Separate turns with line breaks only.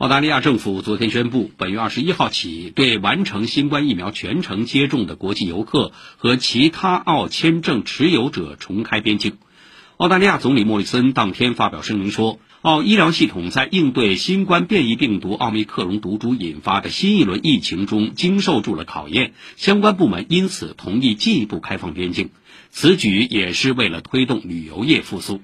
澳大利亚政府昨天宣布本月二十一号起对完成新冠疫苗全程接种的国际游客和其他澳签证持有者重开边境。澳大利亚总理莫里森当天发表声明说澳医疗系统在应对新冠变异病毒奥密克戎毒株引发的新一轮疫情中经受住了考验相关部门因此同意进一步开放边境。此举也是为了推动旅游业复苏。